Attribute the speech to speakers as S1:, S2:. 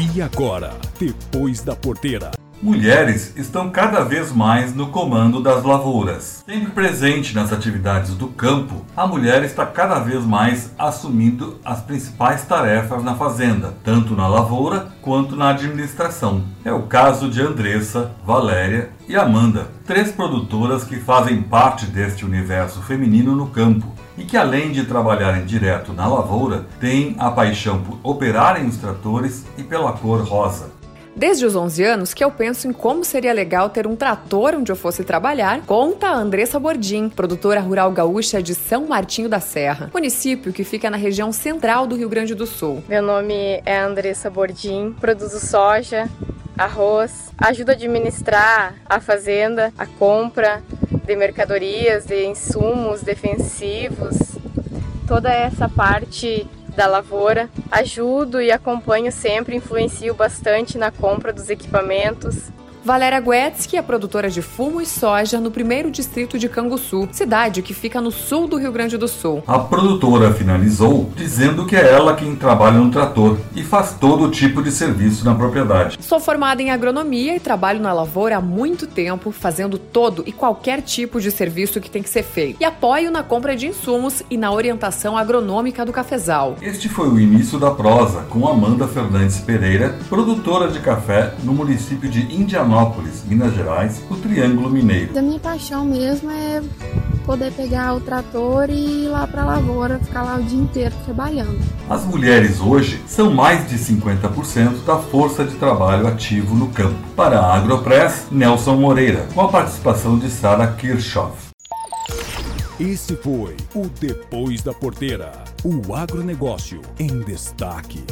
S1: E agora, depois da porteira.
S2: Mulheres estão cada vez mais no comando das lavouras. Sempre presente nas atividades do campo, a mulher está cada vez mais assumindo as principais tarefas na fazenda, tanto na lavoura quanto na administração. É o caso de Andressa, Valéria e Amanda, três produtoras que fazem parte deste universo feminino no campo e que, além de trabalharem direto na lavoura, têm a paixão por operarem os tratores e pela cor rosa.
S3: Desde os 11 anos que eu penso em como seria legal ter um trator onde eu fosse trabalhar, conta a Andressa Bordim, produtora rural gaúcha de São Martinho da Serra, município que fica na região central do Rio Grande do Sul.
S4: Meu nome é Andressa Bordim, produzo soja, arroz, ajudo a administrar a fazenda, a compra de mercadorias, de insumos defensivos, toda essa parte da lavoura. Ajudo e acompanho sempre, influencio bastante na compra dos equipamentos,
S3: Valéria Guetzky é produtora de fumo e soja no primeiro distrito de Canguçu, cidade que fica no sul do Rio Grande do Sul.
S2: A produtora finalizou dizendo que é ela quem trabalha no trator e faz todo tipo de serviço na propriedade.
S3: Sou formada em agronomia e trabalho na lavoura há muito tempo, fazendo todo e qualquer tipo de serviço que tem que ser feito. E apoio na compra de insumos e na orientação agronômica do cafezal.
S2: Este foi o início da prosa com Amanda Fernandes Pereira, produtora de café no município de Indianópolis Florianópolis, Minas Gerais, o Triângulo Mineiro.
S5: A minha paixão mesmo é poder pegar o trator e ir lá para a lavoura, ficar lá o dia inteiro trabalhando.
S2: As mulheres hoje são mais de 50% da força de trabalho ativo no campo. Para a Agropress, Nelson Moreira, com a participação de Sara Kirchhoff.
S1: Esse foi o Depois da Porteira, o agronegócio em destaque.